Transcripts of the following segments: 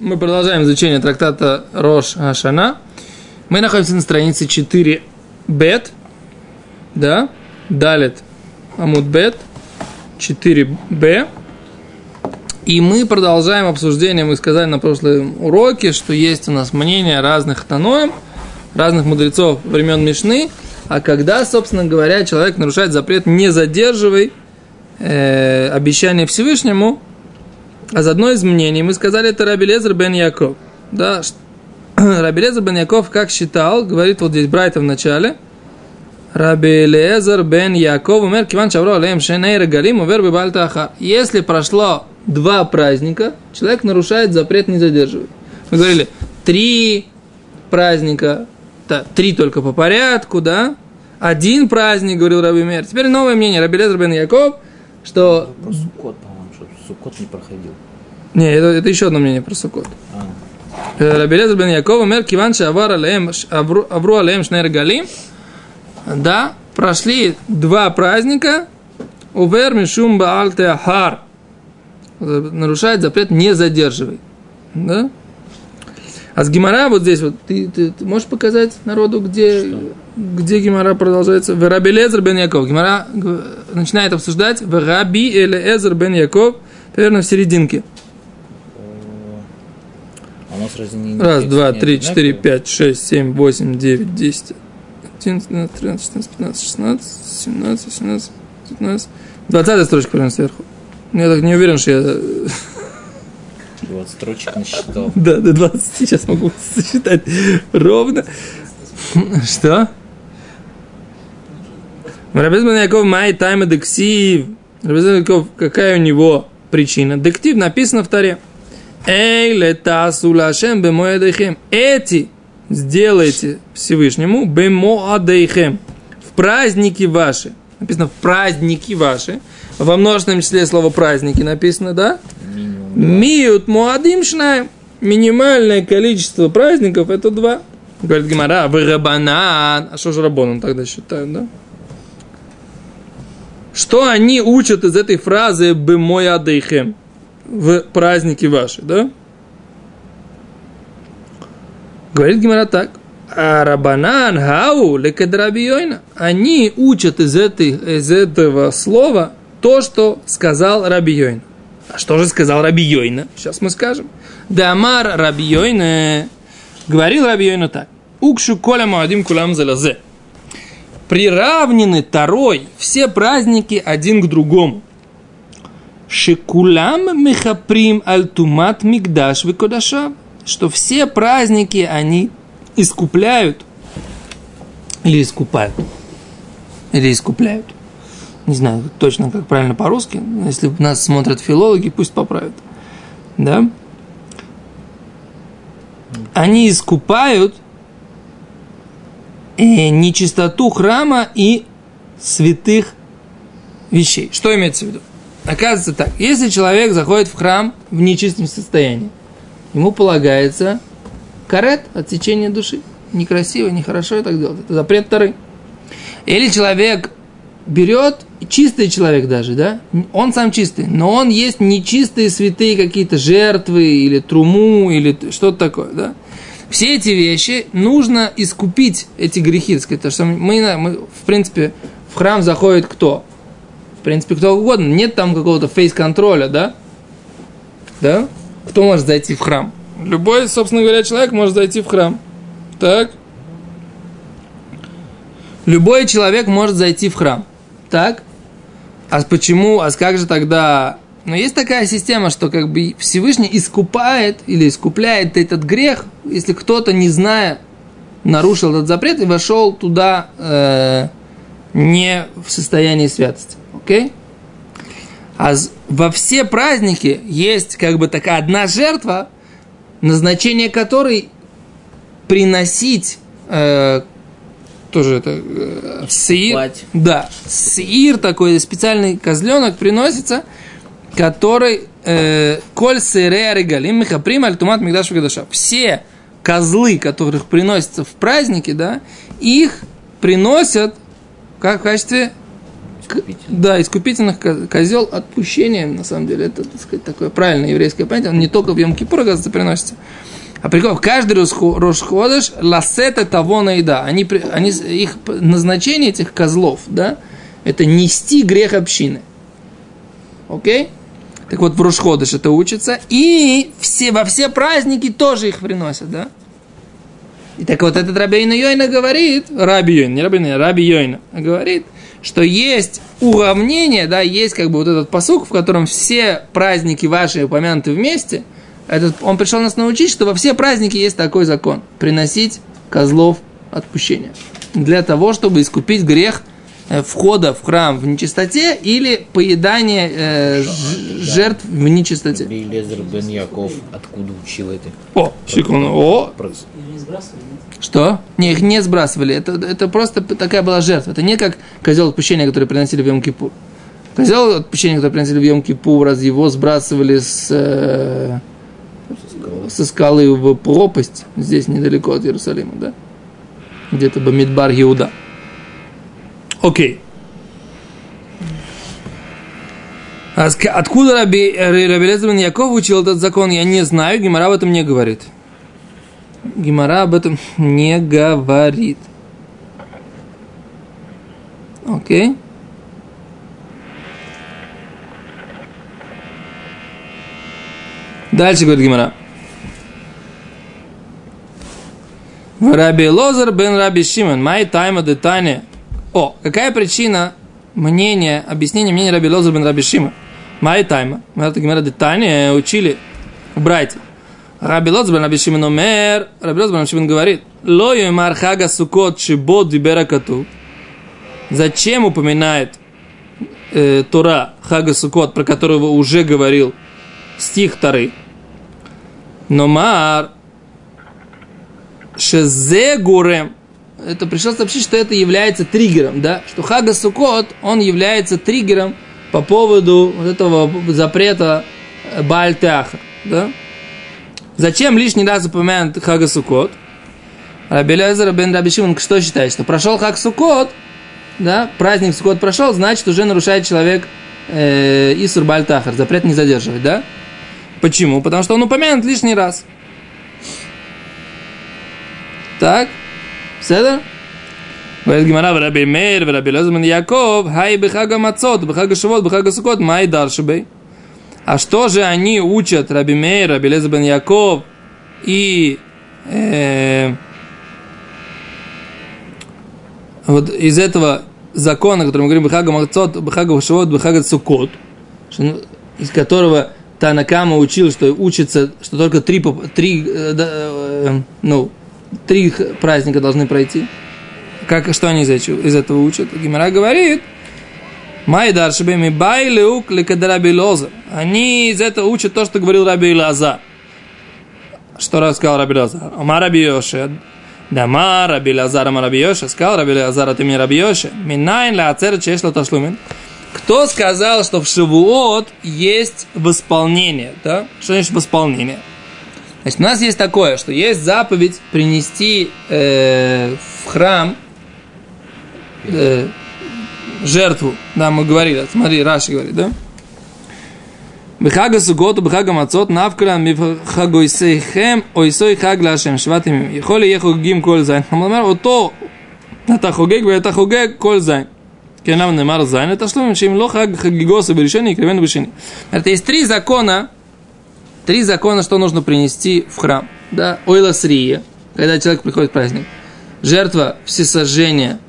Мы продолжаем изучение трактата Рош Ашана. Мы находимся на странице 4 бет, да, далит Амуд бет, 4 б. И мы продолжаем обсуждение, мы сказали на прошлом уроке, что есть у нас мнения разных таноем, разных мудрецов времен Мишны, а когда, собственно говоря, человек нарушает запрет «не задерживай», э, обещание Всевышнему, а за одно из мнений мы сказали, это Раби Лезер бен Яков. Да, Раби Лезер бен Яков как считал, говорит вот здесь Брайта в начале, Раби Лезер бен Яков умер, киван шавро алеем шеней регалим увер бибальтаха. Если прошло два праздника, человек нарушает запрет не задерживать. Мы говорили, три праздника, да, три только по порядку, да, один праздник, говорил Раби Мер. Теперь новое мнение, Раби Лезер бен Яков, что... Суккот, Суккот не проходил. Не, это, это еще одно мнение про Суккот. А, Раби Лезер бен Яков умер, киван шавар алеем, авру алеем шнер галим. Да, прошли два праздника, увер мишум баал теахар. Нарушает запрет не задерживай. Да? А с Гимара вот здесь вот, ты, ты, ты можешь показать народу, где, где Гимара продолжается? В Раби Лезер бен Яков. Гимара г- начинает обсуждать в Раби Элезер бен Яков, примерно в серединке. а Раз, два, три, четыре, пять, шесть, семь, восемь, девять, десять, одиннадцать, двенадцать, тринадцать, четырнадцать, пятнадцать, шестнадцать, семнадцать, семнадцать, пятнадцать. Двадцатая строчка прямо сверху. Я так не уверен, что я... 20 строчек насчитал. Да, до 20 сейчас могу сосчитать ровно. Что? Рабез бен Яков май тайма дексив. Рабез бен Яков, какая у него причина? Дектив написано в Таре. Эй, летасу лашем бемоэдейхем. Эти сделайте Всевышнему бемоадейхем. В праздники ваши. Написано в праздники ваши. Во множественном числе слово праздники написано, да? Миют муадим шнаем. Минимальное количество праздников это два. Говорит Гимара, вы рабанан. А что же рабонан тогда считают, да? Что они учат из этой фразы «бемой адейхем» в праздники ваши, да? Говорит Гимара так. А рабанан хау лекедрабиойна. Они учат из, этой, из этого слова то, что сказал Раби Йойна. А что же сказал Раби Йойна? Сейчас мы скажем. Дамар Раби Йойна. Говорил Раби Йойна так. Укшу коля муадим кулам залазе. Приравнены Тарой все праздники один к другому. Шикулам мехаприм альтумат мигдаш викодашав. Что все праздники они искупляют или искупают. Или искупляют. Не знаю точно, как правильно по-русски. Если нас смотрят филологи, пусть поправят. Да? Они искупают нечистоту храма и святых вещей. Что имеется в виду? Оказывается так, если человек заходит в храм в нечистом состоянии, ему полагается карет, отсечение души. Некрасиво, нехорошо и так делать. Это запрет Тары. Или человек берет, чистый человек даже, да, он сам чистый, но он есть нечистые святые какие-то жертвы или труму или что-то такое, да. Все эти вещи нужно искупить, эти грехи, так сказать, потому что мы, мы, в принципе, в храм заходит кто? В принципе, кто угодно. Нет там какого-то фейс-контроля, да? Да? Кто может зайти в храм? Любой, собственно говоря, человек может зайти в храм. Так? Любой человек может зайти в храм. Так? А почему, а как же тогда... Но есть такая система, что как бы Всевышний искупает или искупляет этот грех, если кто-то, не зная, нарушил этот запрет и вошел туда э, не в состоянии святости. Окей? А во все праздники есть как бы такая одна жертва, назначение которой приносить э, тоже это э, сир. Да, сир такой специальный козленок приносится, который э, коль сире регалим михаприм альтумат мигдаш гадаша. Все козлы, которых приносятся в праздники, да, их приносят как в качестве Искупительный. да, искупительных ко- козел отпущения, на самом деле, это, так сказать, такое правильное еврейское понятие, он не только в Йом-Кипур, оказывается, приносится. А прикол, каждый Рошходыш лассета того. Они, при- они, с- их назначение этих козлов, да, это нести грех общины. Окей? Так вот, в Рошходыш это учится. И все, во все праздники тоже их приносят, да? И так вот этот Рабейна Йойна говорит, Раби Йойна, не Рабейна, Раби Йойна, говорит, что есть уравнение, да, есть как бы вот этот посук, в котором все праздники ваши упомянуты вместе. Этот, он пришел нас научить, что во все праздники есть такой закон. Приносить козлов отпущения. Для того, чтобы искупить грех входа в храм в нечистоте или поедания э, ж- жертв в нечистоте. Лезер бен Яков откуда учил это? О, секунду, о, Про- Их не сбрасывали, нет? Что? Не, их не сбрасывали. Это, это просто такая была жертва. Это не как козел отпущения, который приносили в Йом-Кипур. Козел отпущения, который приносили в Йом-Кипур, раз его сбрасывали с, э, со скалы в пропасть, здесь недалеко от Иерусалима, да? Где-то Бамидбар Иуда. Окей. А откуда Раби, Раби Лезер Яков учил этот закон, я не знаю, Гимара об этом не говорит. Гимара об этом не говорит. Окей. Дальше говорит Гимара. Раби Лозер бен Раби Шимон, май тайма де тайне. О, какая причина мнения, объяснения мнения Раби Лозер бен Раби Шимон? Май тайма. Мы это Гимара де тайне учили у братьев. Раби Лозер бен Раби Шимон омер, Раби Лозер бен Раби Шимон говорит, ло юмар хага сукот шибот дибера кату. Зачем упоминает э, Тора Хага Сукот, про которого уже говорил стих Тары? Номар Шезе Гурем. Это пришлось сообщить, что это является триггером, да? Что Хага Сукот, он является триггером по поводу вот этого запрета Бальтяха, да? Зачем лишний раз упомянут Хага Сукот? Раби Лезер бен Раби Шимон что считает? Что прошел Хаг Сукот, да, праздник Сукот прошел, значит, уже нарушает человек э, Исур Бальтахар, запрет не задерживать, да? Почему? Потому что он упомянут лишний раз. Так, בסדר? говорит גמרא ורבי מאיר ורבי אלעזר בן יעקב, היי בחג המצות, בחג השבועות, בחג הסוכות, מהי דרשבי? А что же они учат Раби Мейр, Раби Лезер бен Яков и э, вот из этого закона, который мы говорим, Бхага Махцот, Бхага Шавот, Бхага Цукот, что, ну, из которого Танакама учил, что учится, что только три, поп- три, э, да, э, ну, три праздника должны пройти. Как, что они из из этого учат? Гимара говорит, Майдар Шабеми Байлеук Лекадараби Лоза. Они из этого учат то, что говорил Раби Лазар. Что рассказал Раби Лазар? Ама Раби Йоше. Дама Раби Лазар, Ама Раби Йоше. Сказал Раби Лазар, ты мне Раби Йоше. Минайн ла ацер чешло ташлумин. Кто сказал, что в Шивуот есть восполнение? Да? Что значит восполнение? Значит, у нас есть такое, что есть заповедь принести э, в храм э, жертву. Да, мы говорили, смотри, Раши говорит, да? בחג הסוכות ובחג המצות נפקא מחגויסיכם אויסוי חג להשם שבעת ימים. יכול להיות חוגגים כל זין. הוא אומר אותו אתה חוגג ואתה חוגג כל זין. כן, למה נאמר זין? את השלומים שאם לא חג חגיגוסו בראשוני יקרבנו בשני. Это есть три закона, три закона, что нужно принести в храм. Да, ойласрия, когда человек приходит в праздник. Жертва всесожжения,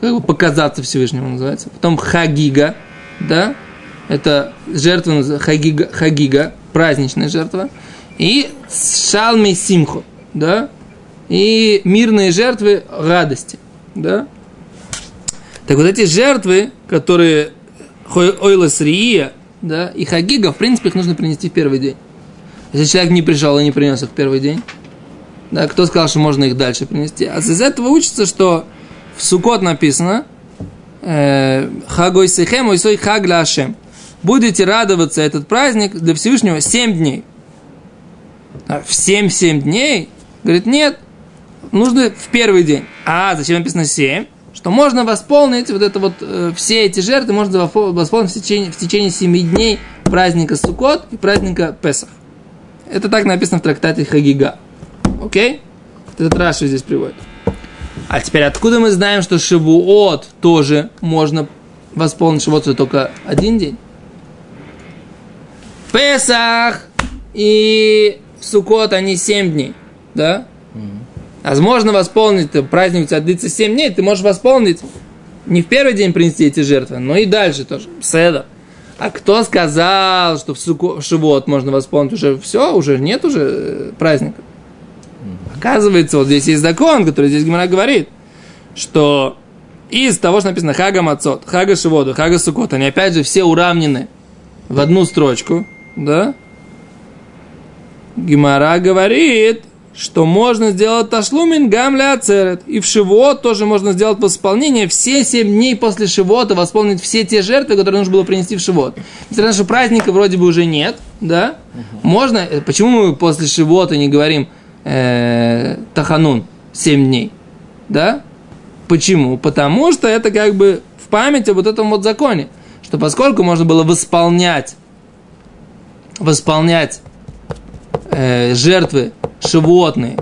как бы показаться Всевышнему называется. Потом хагига, да, это жертва хагига, хагига, праздничная жертва. И шалми симхо, да, и мирные жертвы радости, да. Так вот эти жертвы, которые хой- ойлас рия, да, и хагига, в принципе, их нужно принести в первый день. Если человек не пришел и не принес их в первый день, да, кто сказал, что можно их дальше принести? А из этого учится, что в Сукот написано э, Хагой Сехем, Ойсой Хаг ля Ашем. Будете радоваться этот праздник для Всевышнего 7 дней. А в 7-7 дней? Говорит, нет, нужно в первый день. А, зачем написано 7? что можно восполнить вот это вот, э, все эти жертвы можно восполнить в течение, в течение 7 дней праздника Суккот и праздника Песах. Это так написано в трактате Хагига. Окей? Этот Раши здесь приводит. А теперь откуда мы знаем, что Шивуот тоже можно восполнить Шивуот только один день? Песах и Суккот они 7 дней, да? Возможно восполнить ты, праздник у тебя длится 7 дней, ты можешь восполнить не в первый день принести эти жертвы, но и дальше тоже. Седа. А кто сказал, что в, суко, в Шивот можно восполнить уже все, уже нет уже э, праздника? Оказывается, вот здесь есть закон, который здесь Гимара говорит, что из того, что написано Хага Мацот, Хага Шиводу, Хага Сукот, они опять же все уравнены в одну строчку, да? Гимара говорит, что можно сделать ташлумин гамля ацерет. И в Шивот тоже можно сделать восполнение все 7 дней после Шивота, восполнить все те жертвы, которые нужно было принести в Шивот. Несмотря что праздника вроде бы уже нет, да? Можно, э, почему мы после Шивота не говорим э, Таханун 7 дней, да? Почему? Потому что это как бы в память об вот этом вот законе, что поскольку можно было восполнять, восполнять э, жертвы животные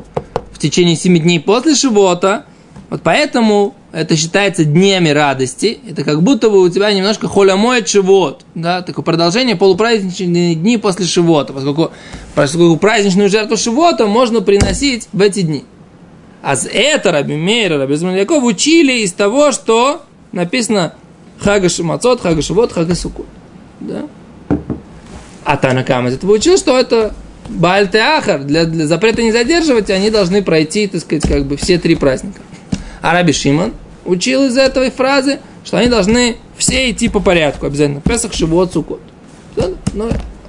в течение 7 дней после Шивота, вот поэтому это считается днями радости. Это как будто бы у тебя немножко холямоет шивот, да, такое продолжение полупраздничные дни после Шивота, поскольку, поскольку праздничную жертву Шивота можно приносить в эти дни. А с это Раби Мейра, Раби Змальяков учили из того, что написано Хага Шимацот, Хага Шивот, Хага Сукот. Да? А Танакам из этого учил, что это Бальтеахар, для, для запрета не задерживать, они должны пройти, так сказать, как бы все три праздника. А Раби Шимон учил из этой фразы, что они должны все идти по порядку обязательно. Песах, Шивот, Сукот. Ну,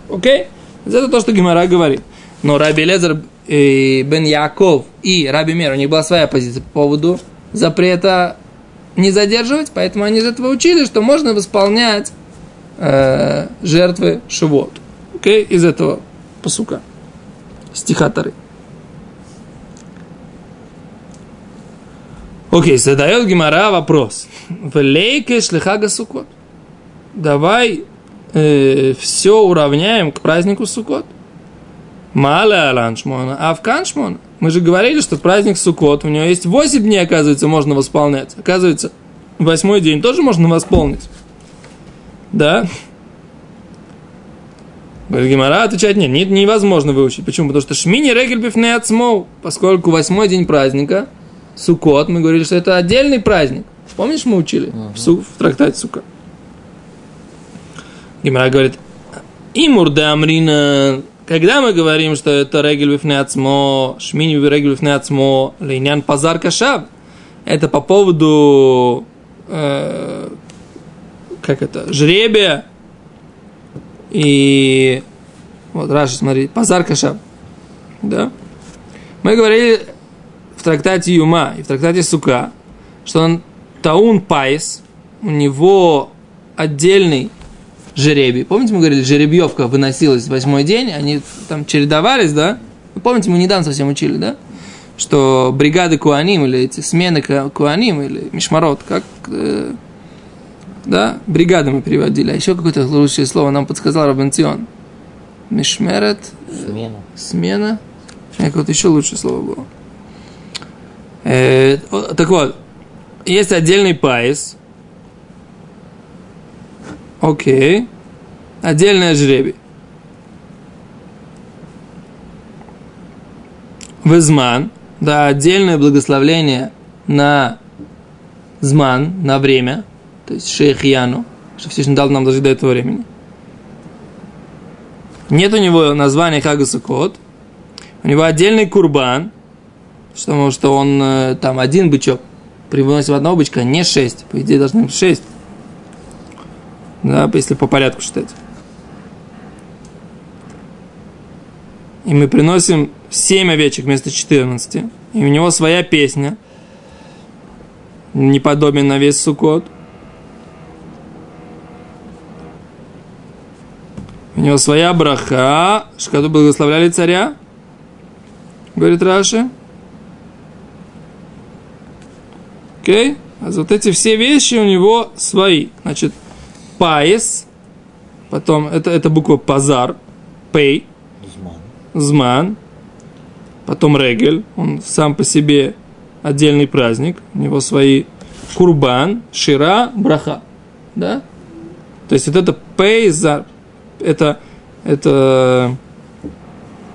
окей? Это то, что Гимара говорит. Но Раби Лезер и Бен Яков и Раби Мер, у них была своя позиция по поводу запрета не задерживать, поэтому они из этого учили, что можно восполнять э, жертвы Шивот. Окей? Из этого посука. Стиха Тары. Окей, задает Гимара вопрос. В лейке шлихага сукот. Давай э, все уравняем к празднику Сукот. Маля аланшмона, а в каншмона. Мы же говорили, что праздник Сукот, у него есть 8 дней, оказывается, можно восполнять. Оказывается, восьмой день тоже можно восполнить. Да? Говорит, Гимара отвечает, нет, нет, невозможно выучить. Почему? Потому что шмини регель ацмоу, поскольку восьмой день праздника, Сукот, мы говорили, что это отдельный праздник. Помнишь, мы учили uh-huh. в, су, в трактате Сука? Гимара говорит, имур да амрина, когда мы говорим, что это регель бифне ацмо, шмини регель бифне ацмо, лейнян пазар кашав, это по поводу, э, как это, жребия, и вот Раши, смотри, פז"ר קש"ב. Да? Мы говорили в трактате Юма и в трактате Сука, что он טעון פייס, у него отдельный жеребий. Помните, мы говорили, жеребьевка выносилась в восьмой день, они там чередовались, да? Помните, мы недавно совсем учили, да? Что бригады коаним, или эти смены коаним, или משמרות, как э, да, бригады мы переводили. А еще какое-то лучшее слово нам подсказал рав Бенцион. משמרת. Смена. Смена. Какое-то еще лучшее слово было. Э, так вот, есть отдельный פייס. Окей. Отдельное жребий. Везман. Да, отдельное благословление на зман, на время – то есть шейх Яну, что Всевышний дал нам даже до этого времени. Нет у него названия Хагасукот, у него отдельный курбан, потому что он э, там один бычок привносит одного бычка, не шесть, по идее должны быть шесть. Да, если по порядку считать. И мы приносим 7 овечек вместо 14. И у него своя песня. Не подобен на весь сукот. У него своя браха, что благословляли царя, говорит Раши. Окей? А вот эти все вещи у него свои. Значит, паис, потом это, это буква пазар, пей, Зман. зман, потом регель, он сам по себе отдельный праздник, у него свои курбан, шира, браха, да? То есть вот это пейзар, это, это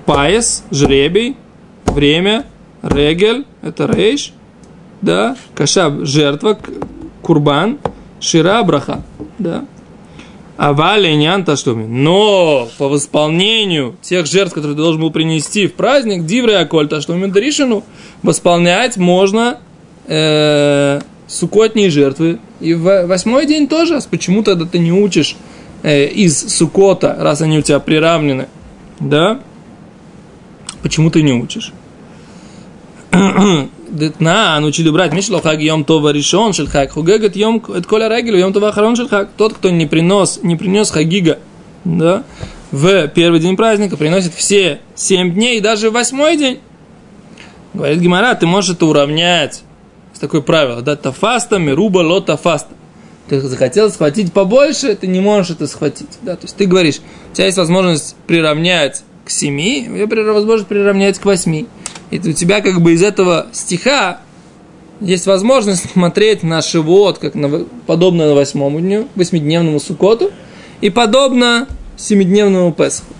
паес, жребий, время, регель, это рейш, да, кашаб, жертва, курбан, шира, браха, да. А валенян таштуми. Но по восполнению тех жертв, которые ты должен был принести в праздник, дивры аколь таштуми даришину, восполнять можно э, сукотние жертвы. И в восьмой день тоже. Почему тогда ты не учишь э, из сукота, раз они у тебя приравнены? Да? Почему ты не учишь? Детна, научили брать Мишло йом това решен шель хаг, хугегет йом коля регелю йом това харон шель хаг. Тот, кто не принес, не принес хагига, да, в первый день праздника, приносит все семь дней даже восьмой день. Говорит Гимара, ты можешь это уравнять. Есть такое правило, да, тафаста, мируба, ло тафаста. Ты захотел схватить побольше, ты не можешь это схватить. Да? То есть ты говоришь, у тебя есть возможность приравнять к семи, у тебя при- возможность приравнять к восьми. И у тебя как бы из этого стиха есть возможность смотреть на шивот, как на, подобно на восьмому дню, восьмидневному сукоту, и подобно семидневному Песху.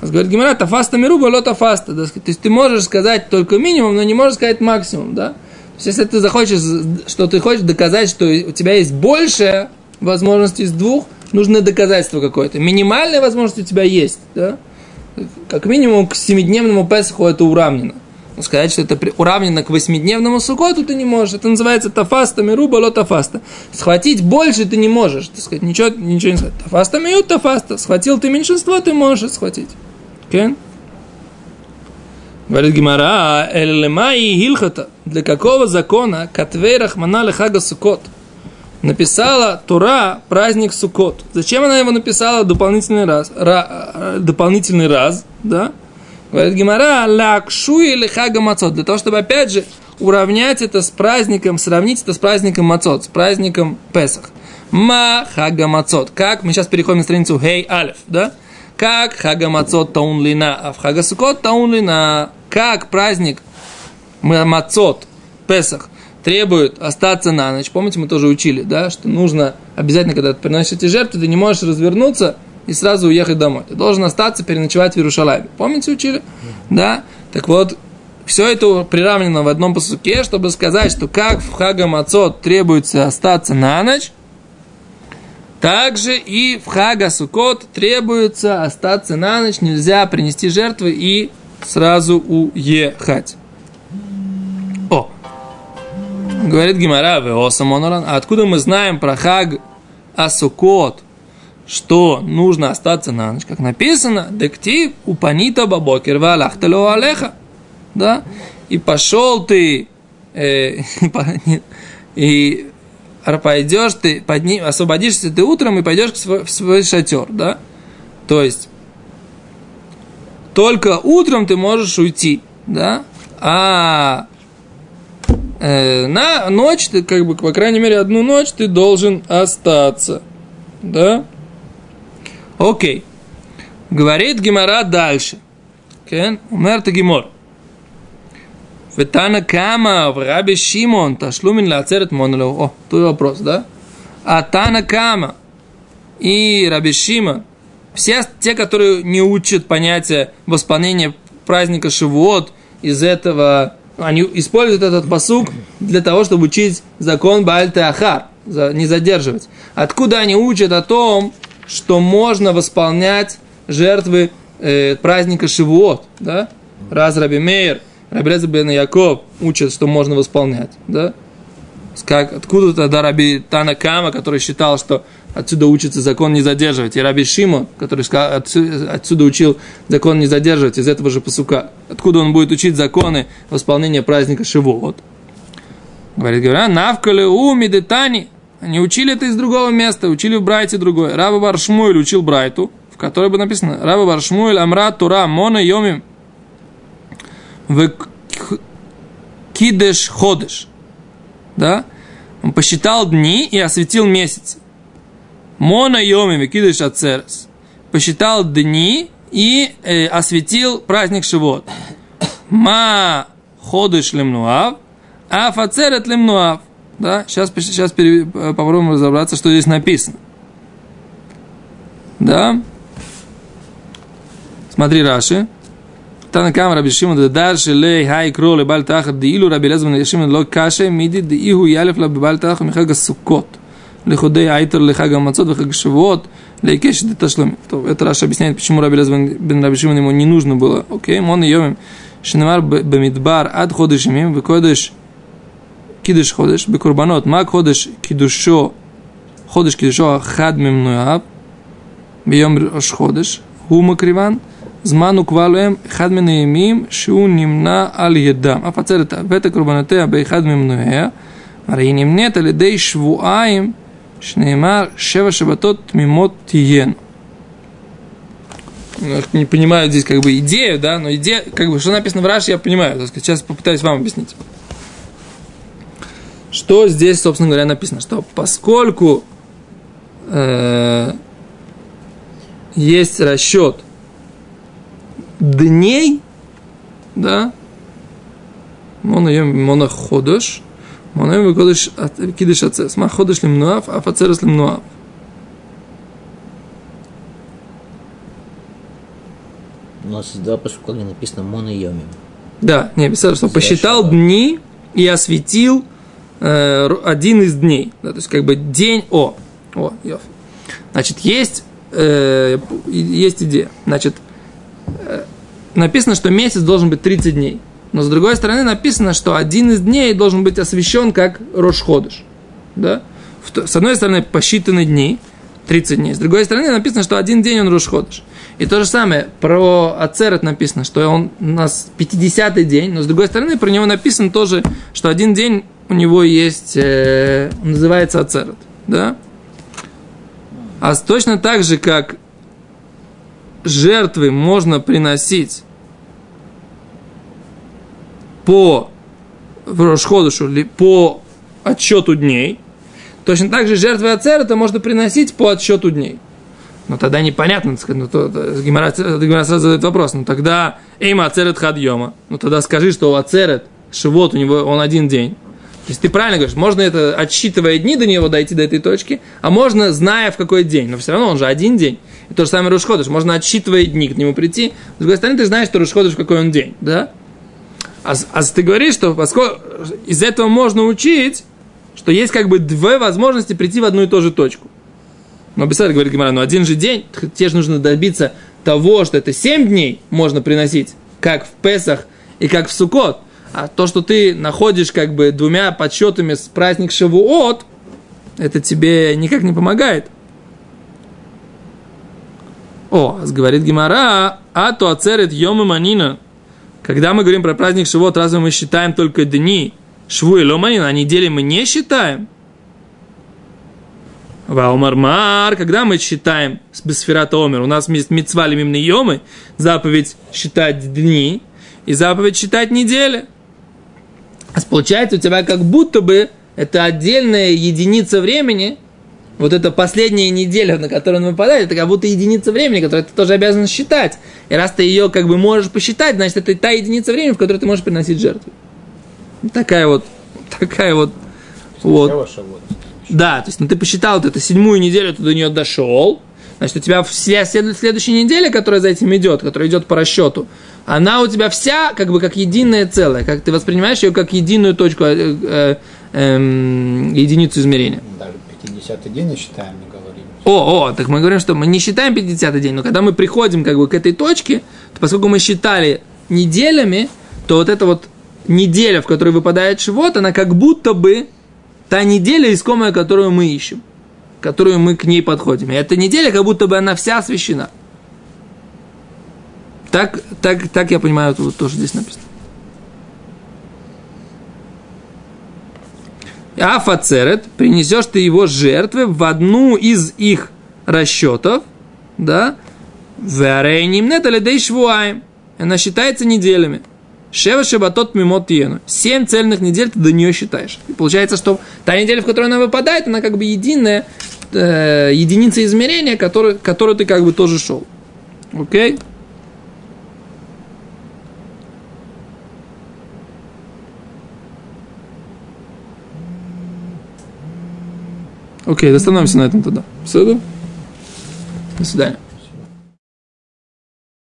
Говорит Гимара, тафаста мируба, ло тафаста. Да, То есть ты можешь сказать только минимум, но не можешь сказать максимум, да? Если ты захочешь, что ты хочешь доказать, что у тебя есть больше возможностей из двух, нужно доказательство какое-то. Минимальная возможность у тебя есть, да? Как минимум к семидневному Песху это уравнено. Но сказать, что это уравнено к восьмидневному сукоту, ты не можешь. Это называется тафаста мируба, тафаста. Схватить больше ты не можешь. Так сказать, ничего, ничего не сказать. Тафаста миют тафаста. Схватил ты меньшинство, ты можешь схватить. Кен? Говорит Гимара, элемай хилхата. Для какого закона катвей рахмана лехага сукот? Написала Тура праздник Сукот. Зачем она его написала дополнительный раз? Ра- э, дополнительный раз, да? Говорит Гимара, лакшу или хага мацот. Для того, чтобы, опять же, уравнять это с праздником, сравнить это с праздником мацот, с праздником Песах. Ма хага мацот. Как? Мы сейчас переходим на страницу Хей Алиф, да? Как хага мацот таун лина, а в хага сукот таун лина. Как праздник ма- мацот, Песах, требует остаться на ночь. Помните, мы тоже учили, да, что нужно обязательно, когда ты приносишь эти жертвы, ты не можешь развернуться и сразу уехать домой. Ты должен остаться, переночевать в Иерушалайме. Помните, учили? Да? Так вот, все это приравнено в одном посуке, чтобы сказать, что как в Хага Мацот требуется остаться на ночь, также и в Хага Сукот требуется остаться на ночь, нельзя принести жертвы и сразу уехать. О, говорит Гимара, а откуда мы знаем про Хаг Асукот, что нужно остаться на ночь, как написано, дектив упанита бабокер валахтало алеха, да, и пошел ты, э, и пойдешь ты, подни, освободишься ты утром и пойдешь в свой, в свой шатер, да, то есть только утром ты можешь уйти, да, а э, на ночь ты, как бы, по крайней мере, одну ночь ты должен остаться, да. Окей. Говорит Гимара дальше. Кен, умер Гимор. Ветана Кама в Раби Шимон Ташлумин Лацерет Моноло. О, тут вопрос, да? А Тана Кама и Раби Шимон, все те, которые не учат понятие восполнения праздника Шивот, из этого они используют этот посук для того, чтобы учить закон Бааль Ахар, не задерживать. Откуда они учат о том, что можно восполнять жертвы э, праздника Шивот, да? Раз Раби Мейер, Раби Леза бен Яков учат, что можно восполнять, да? Как, откуда тогда Раби Танакама, который считал, что отсюда учится закон не задерживать, и Раби Шима, который сказал, отсюда, отсюда учил закон не задерживать из этого же посука. Откуда он будет учить законы восполнения праздника Шивот? Говорит, говорят, навкали уми детани. Они учили это из другого места, учили в Брайте другое. Раба Баршмуэль учил Брайту, в которой бы написано, Раба Баршмуэль Амра Тура Мона Йомим в Кидеш Ходеш. Да? Он посчитал дни и осветил месяцы. Мона йоми викидыш ацерес. Посчитал дни и э, осветил праздник Шивот. Ма ходыш лемнуав, а фацерет лемнуав. Да, сейчас, сейчас пере, попробуем разобраться, что здесь написано. Да? Смотри, Раши. Танакам Раби Шимон Дадар Шелей Хай Кро Лебаль Тахар Дилу Раби Лезман Шимон Ло Каше Миди Диху Ялев Лебаль Тахар Михаг Сукот. Лехудей Айтер Лехаг Амацот Лехаг Шавот Лейкеш Деташлам То это Раша объясняет, почему Раби Лезман бен Раби Шимон ему не нужно было. Окей, мон йомим. Шинамар Бамидбар Ад Ходыш Имим Выкодыш Кидыш Ходыш Бекурбанот Мак Ходыш Кидушо Ходыш Кидушо Хад Мемнуаб Бьем Ходыш Гума Криван – Зману квалуем хадмина имим шу нимна аль едам. А пацелета вета курбанатея бей хадмим нуэя. Ари нимнет аль едей швуаим шнеймар шева шабатот мимот тиен. Не понимаю здесь как бы идею, да, но идея, как бы, что написано в раш, я понимаю. Сейчас попытаюсь вам объяснить. Что здесь, собственно говоря, написано? Что поскольку э, есть расчет – дней, да, моноходыш, моноходыш кидыш ацес, маходыш лимнуав, афацерес лимнуав. У нас два пошукла написано моноемим. Да, не написано, что посчитал дни и осветил э, один из дней. Да, то есть, как бы день О. О, Йофи. Значит, есть, э, есть идея. Значит, э, написано, что месяц должен быть 30 дней. Но с другой стороны написано, что один из дней должен быть освящен как Рошходыш. Да? С одной стороны, посчитаны дни, 30 дней. С другой стороны, написано, что один день он Рошходыш. И то же самое про Ацерет написано, что он у нас 50-й день, но с другой стороны про него написано тоже, что один день у него есть, э, называется Ацерет. Да? А точно так же, как жертвы можно приносить по Рошходышу, по отсчету дней, точно так же жертвы Ацерета можно приносить по отсчету дней. Но тогда непонятно, ну, то, то, Гимара, сразу задает вопрос, ну тогда Эйма Ацерет Хадьома, ну тогда скажи, что у Ацерет Шивот у него он один день. То есть ты правильно говоришь, можно это отсчитывая дни до него дойти до этой точки, а можно зная в какой день, но все равно он же один день. И то же самое Рушходыш, можно отсчитывая дни к нему прийти, с другой стороны ты знаешь, что Рушходыш в какой он день, да? А, а ты говоришь, что поскольку из этого можно учить, что есть как бы две возможности прийти в одну и ту же точку. Но Бесед говорит Гимара, ну один же день, тебе же нужно добиться того, что это 7 дней можно приносить, как в Песах и как в Сукот. А то, что ты находишь как бы двумя подсчетами с праздник Шавуот, это тебе никак не помогает. О, говорит Гимара, а то ацерет йома манина. Когда мы говорим про праздник Шавуот, разве мы считаем только дни Шву и Ломанина, а недели мы не считаем? Ваумармар, когда мы считаем с Бесферата Омер, у нас есть митцва лимимны йомы, заповедь считать дни и заповедь считать недели. Получается у тебя как будто бы это отдельная единица времени, вот эта последняя неделя, на которую он выпадает, это как будто единица времени, которую ты тоже обязан считать. И раз ты ее как бы можешь посчитать, значит, это та единица времени, в которой ты можешь приносить жертву. Такая вот, такая вот, вот. Да, то есть ну, ты посчитал вот эту седьмую неделю, ты до нее дошел, значит, у тебя вся следующая неделя, которая за этим идет, которая идет по расчету, она у тебя вся как бы как единое целое, как ты воспринимаешь ее как единую точку, э, э, э, единицу измерения. Даже 50-й день не считаем, не говорим. О, о, так мы говорим, что мы не считаем 50-й день, но когда мы приходим как бы к этой точке, то поскольку мы считали неделями, то вот эта вот неделя, в которой выпадает живот, она как будто бы та неделя искомая, которую мы ищем, которую мы к ней подходим. И эта неделя, как будто бы она вся освящена. Так, так, так я понимаю, вот тоже здесь написано. Афацерет, принесешь ты его жертвы в одну из их расчетов, да, в нет Она считается неделями. Шева шабатот мимот ену. Семь цельных недель ты до нее считаешь. И получается, что та неделя, в которой она выпадает, она как бы единая э, единица измерения, который, которую ты как бы тоже шел. Окей? Окей, остановимся на этом тогда. Все? До свидания.